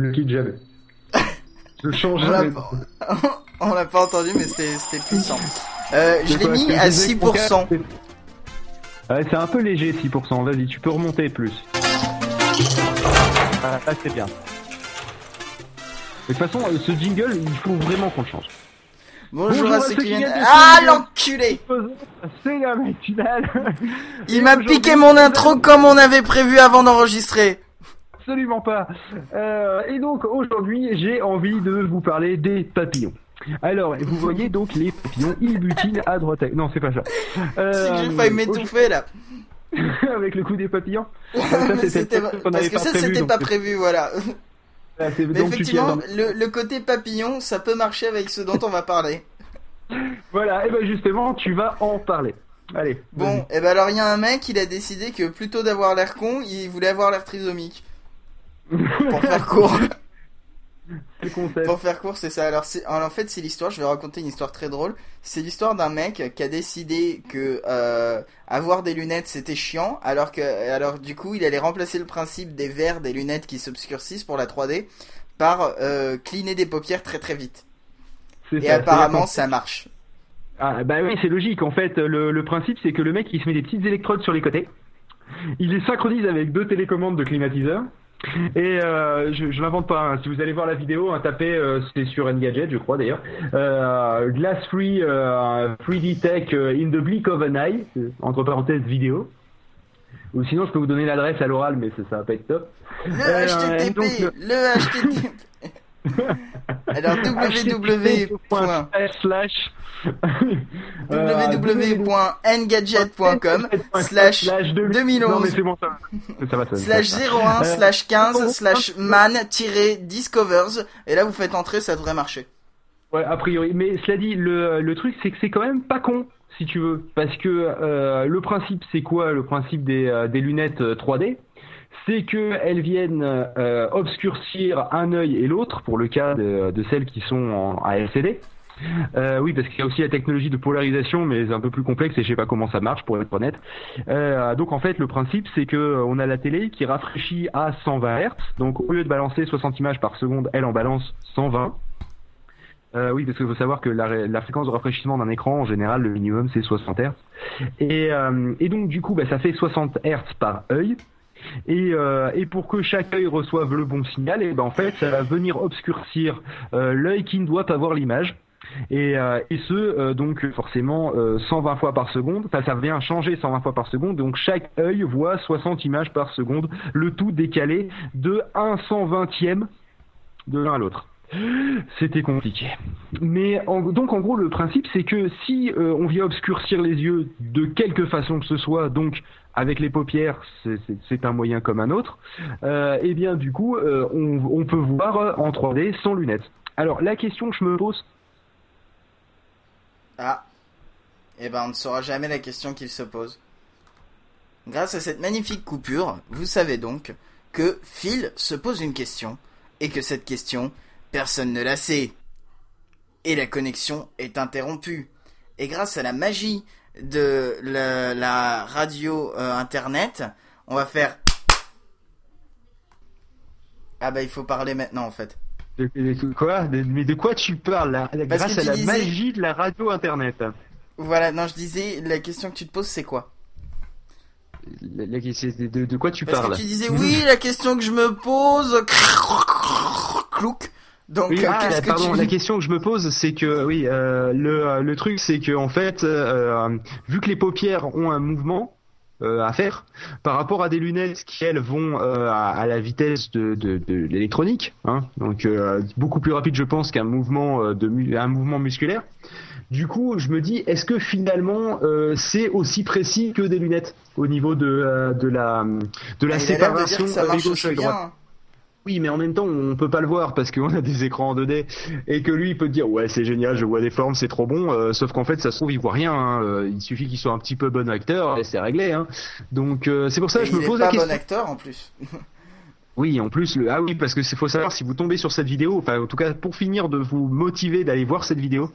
le quitte jamais. Je change On l'a jamais. pas, on l'a pas entendu, mais c'était c'était puissant. Euh, je l'ai mis à 6%. Ouais, c'est un peu léger 6%, vas-y, tu peux remonter plus. Ah, là, c'est bien. De toute façon, euh, ce jingle, il faut vraiment qu'on le change. Bonjour, Bonjour à ceux qui viennent. Ah, l'enculé C'est la matinale Il m'a piqué mon intro comme on avait prévu avant d'enregistrer. Absolument pas. Euh, et donc aujourd'hui, j'ai envie de vous parler des papillons. Alors, vous voyez donc les papillons, ils butinent à droite. à- Non, c'est pas ça. Euh, C'est que j'ai failli m'étouffer là. Avec le coup des papillons. Ça, c'était Parce que ça c'était donc pas prévu, voilà. Ah, c'est- Mais donc tu tiens effectivement, le côté papillon, ça peut marcher avec ce dont on va parler. Voilà, et ben justement, tu vas en parler. Allez. Bon, et ben alors il y a un mec, il a décidé que plutôt d'avoir l'air con, il voulait avoir l'air trisomique. Pour faire court. Pour faire court, c'est ça. Alors, en fait, c'est l'histoire. Je vais raconter une histoire très drôle. C'est l'histoire d'un mec qui a décidé que euh, avoir des lunettes c'était chiant, alors que, alors du coup, il allait remplacer le principe des verres des lunettes qui s'obscurcissent pour la 3D par euh, cleaner des paupières très très vite. Et ça, apparemment, ça marche. Ah, bah oui, c'est logique. En fait, le, le principe, c'est que le mec, il se met des petites électrodes sur les côtés. Il les synchronise avec deux télécommandes de climatiseur. Et euh, je, je l'invente pas. hein. Si vous allez voir la vidéo, hein, tapez, euh, c'est sur Engadget, je crois d'ailleurs. Euh, Glass Free euh, 3D Tech in the Bleak of an Eye, entre parenthèses vidéo. Ou sinon, je peux vous donner l'adresse à l'oral, mais ça, ça va pas être top. Le HTTP, donc, le HTTP. alors www. slash www.engadget.com slash 2011. Non mais c'est bon ça. Ça va ça. va, slash ça va. 01 Euh, slash 15 bon, slash man discovers et là vous faites entrer ça devrait marcher Ouais, a priori. Mais cela dit, le, le truc, c'est que c'est quand même pas con, si tu veux. Parce que euh, le principe, c'est quoi? Le principe des, euh, des lunettes euh, 3D C'est qu'elles viennent euh, obscurcir un œil et l'autre, pour le cas de, celles qui sont en, à LCD. Euh, oui, parce qu'il y a aussi la technologie de polarisation, mais c'est un peu plus complexe et je sais pas comment ça marche, pour être honnête. Euh, donc en fait, le principe, c'est que on a la télé qui rafraîchit à 120 Hz. Donc au lieu de balancer 60 images par seconde, elle en balance 120. Euh, oui, parce qu'il faut savoir que la, fréquence de rafraîchissement d'un écran, en général, le minimum, c'est 60 Hz. Et, et donc, du coup, bah, ça fait 60 Hz par œil. Et, euh, et pour que chaque œil reçoive le bon signal, et ben en fait, ça va venir obscurcir euh, l'œil qui ne doit pas voir l'image. Et, euh, ce, euh, donc forcément, euh, 120 fois par seconde. Enfin, ça vient changer 120 fois par seconde. Donc chaque œil voit 60 images par seconde, le tout décalé de 1 120e de l'un à l'autre. C'était compliqué. Mais donc en gros le principe c'est que si euh, on vient obscurcir les yeux de quelque façon que ce soit, donc avec les paupières c'est- un moyen comme un autre, euh, et bien du coup euh, on, peut voir en 3D sans lunettes. Alors la question que je me pose, ah et ben on ne saura jamais la question qu'il se pose grâce à cette magnifique coupure vous savez donc que Phil se pose une question et que cette question personne ne la sait. Et la connexion est interrompue. Et grâce à la magie de la, la radio euh, internet on va faire ah bah il faut parler maintenant en fait. Quoi? Mais de quoi tu parles là? Parce Grâce à la disais- magie de la radio internet. Voilà, non, je disais, la question que tu te poses, c'est quoi? La- la- de, de- de quoi tu Parce parles? que tu disais, oui, la question que je me pose, clouc. Donc, Oui, euh, ah, que pardon, tu... la question que je me pose, c'est que oui, euh, le, euh, le truc, c'est que en fait, euh, vu que les paupières ont un mouvement euh, à faire, par rapport à des lunettes qui elles vont euh, à, à la vitesse de, de, de l'électronique, hein, donc euh, beaucoup plus rapide, je pense, qu'un mouvement euh, de un mouvement musculaire. Du coup, je me dis, est-ce que finalement, euh, c'est aussi précis que des lunettes au niveau de, euh, de la de la de séparation marche gauche aussi œil droit bien. Oui, mais en même temps, on peut pas le voir parce qu'on a des écrans en 2D et que lui, il peut te dire ouais, c'est génial, je vois des formes, c'est trop bon. euh, sauf qu'en fait, ça se trouve, il voit rien. hein, euh, il suffit qu'il soit un petit peu bon acteur et c'est réglé. Hein. Donc euh, c'est pour ça que je me pose la pas question. bon acteur, en plus. Oui, en plus, le... ah oui, parce que c'est faut savoir si vous tombez sur cette vidéo, enfin en tout cas pour finir de vous motiver d'aller voir cette vidéo,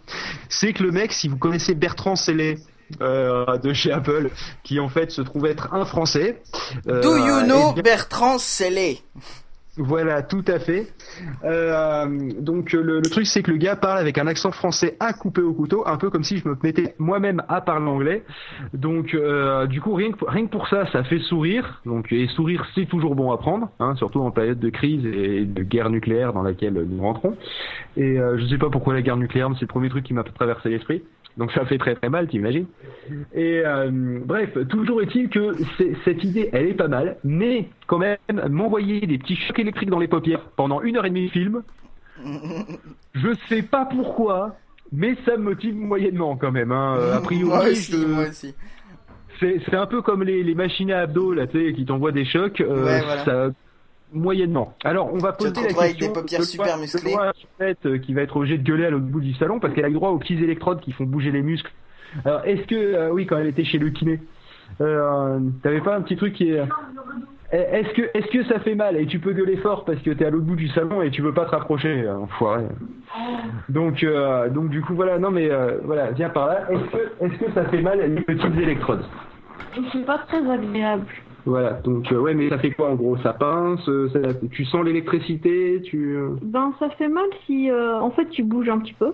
c'est que le mec, si vous connaissez Bertrand Sellé. euh, de chez Apple, qui en fait se trouve être un Français. Do you eh know bien- Bertrand Sellé Voilà, tout à fait. Euh, donc le, truc c'est que le gars parle avec un accent français à couper au couteau, un peu comme si je me mettais moi-même à parler anglais. Donc euh, du coup rien que, rien que pour ça, ça fait sourire. Donc et sourire c'est toujours bon à prendre, hein, surtout en période de crise et de guerre nucléaire dans laquelle nous rentrons. Et euh, je sais pas pourquoi la guerre nucléaire, mais c'est le premier truc qui m'a traversé l'esprit. Donc ça fait très très mal, t'imagines Et euh, bref, toujours est-il que cette idée, elle est pas mal, mais quand même, m'envoyer des petits chocs électriques dans les paupières pendant une heure et demie de film, je sais pas pourquoi, mais ça me motive moyennement quand même. Hein. Euh, A priori, moi aussi, je- moi aussi. c'est un peu comme les, les machines à abdos là, qui t'envoient des chocs. euh, Ouais, voilà. ça, moyennement. Alors, on va poser la retrouves avec question. des paupières de super musclées. Euh, qui va être obligée de gueuler à l'autre bout du salon parce qu'elle a eu droit aux petits électrodes qui font bouger les muscles. Alors, est-ce que, euh, oui, quand elle était chez le kiné, euh, t'avais pas un petit truc qui est. Est-ce que, est-ce que ça fait mal et tu peux gueuler fort parce que t'es à l'autre bout du salon et tu veux pas te rapprocher, enfoiré. Donc, euh, donc du coup voilà, non mais euh, voilà, viens par là. Est-ce que, est-ce que ça fait mal les petites électrodes? C'est pas très agréable. Voilà, donc euh, ouais, mais ça fait quoi en gros? Ça pince, euh, ça- tu sens l'électricité, tu. euh, Ben, ça fait mal si, euh, en fait, tu bouges un petit peu.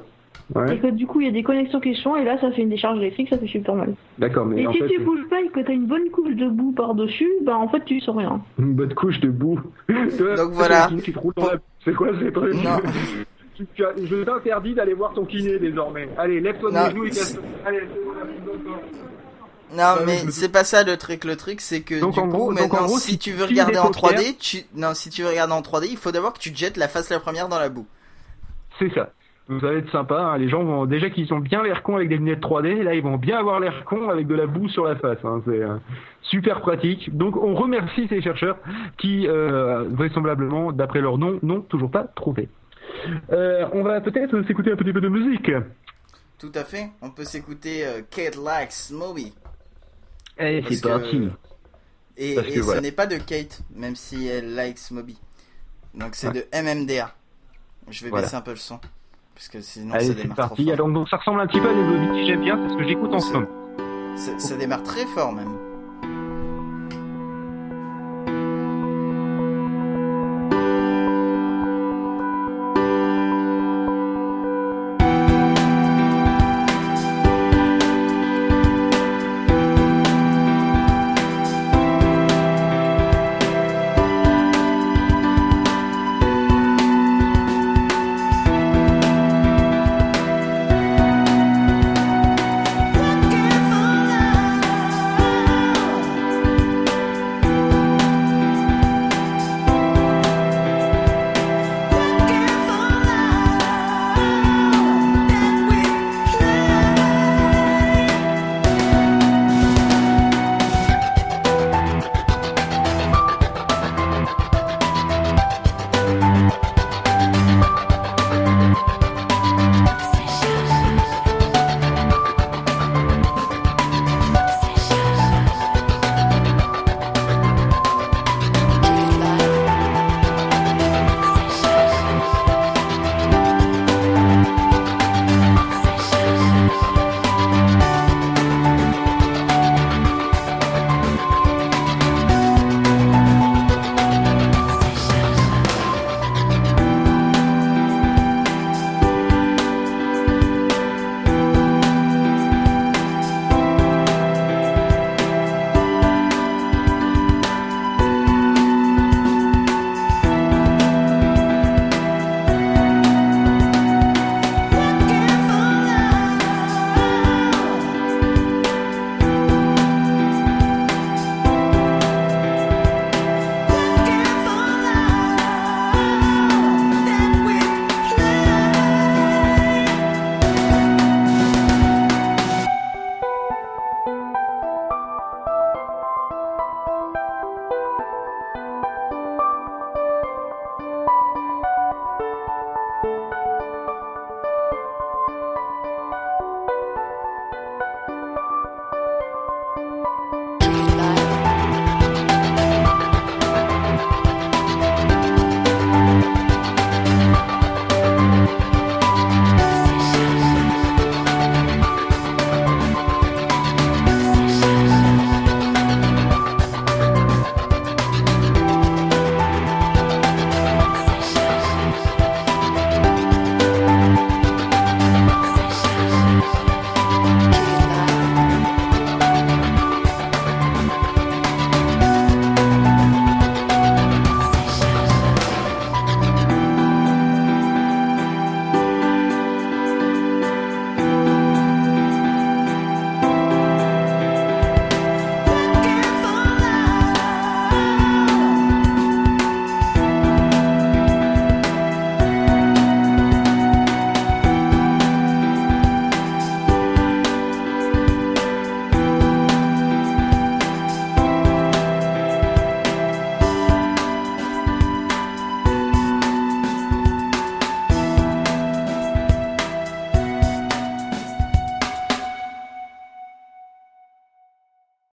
Et Ouais, que du coup, il y a des connexions qui se font, et là, ça fait une décharge électrique, ça fait super mal. d'accord, mais Et en si fait, tu bouges pas et que t'as une bonne couche de boue par-dessus, ben, en fait, tu sens rien. une bonne couche de boue. Toi, Donc voilà. Tu te roules dans la- C'est quoi ces trucs Je t'interdis d'aller voir ton kiné désormais. Allez, lève-toi des genoux et casse Allez, c'est bon. Non, Bah mais me c'est pas ça le truc. Le truc, c'est que Donc, du en coup, gros- maintenant, gros, si si tu veux regarder en paupières- 3D, tu non, si tu veux regarder en 3D, il faut d'abord que tu te jettes la face la première dans la boue. C'est ça. Donc, ça va être sympa. hein. Les gens vont déjà qu'ils ont bien l'air cons avec des lunettes 3D, là ils vont bien avoir l'air cons avec de la boue sur la face. hein. C'est euh, super pratique. Donc on remercie ces chercheurs qui euh, vraisemblablement, d'après leur nom, n'ont toujours pas trouvé. Euh, on va peut-être s'écouter un petit peu de musique. Tout à fait. On peut s'écouter Kate Likes Moby. Allez, c'est que- parti. Et, que et ce voilà. n'est pas de Kate, même si elle likes Moby. Donc c'est Ouais. de MMDA. Je vais Voilà. baisser un peu le son. Parce que sinon Allez, ça démarre trop parti. fort. Alors donc ça ressemble un petit peu à des Bobby, j'aime bien, c'est ce que j'écoute en ce C'est- moment. Ça, ça démarre très fort même.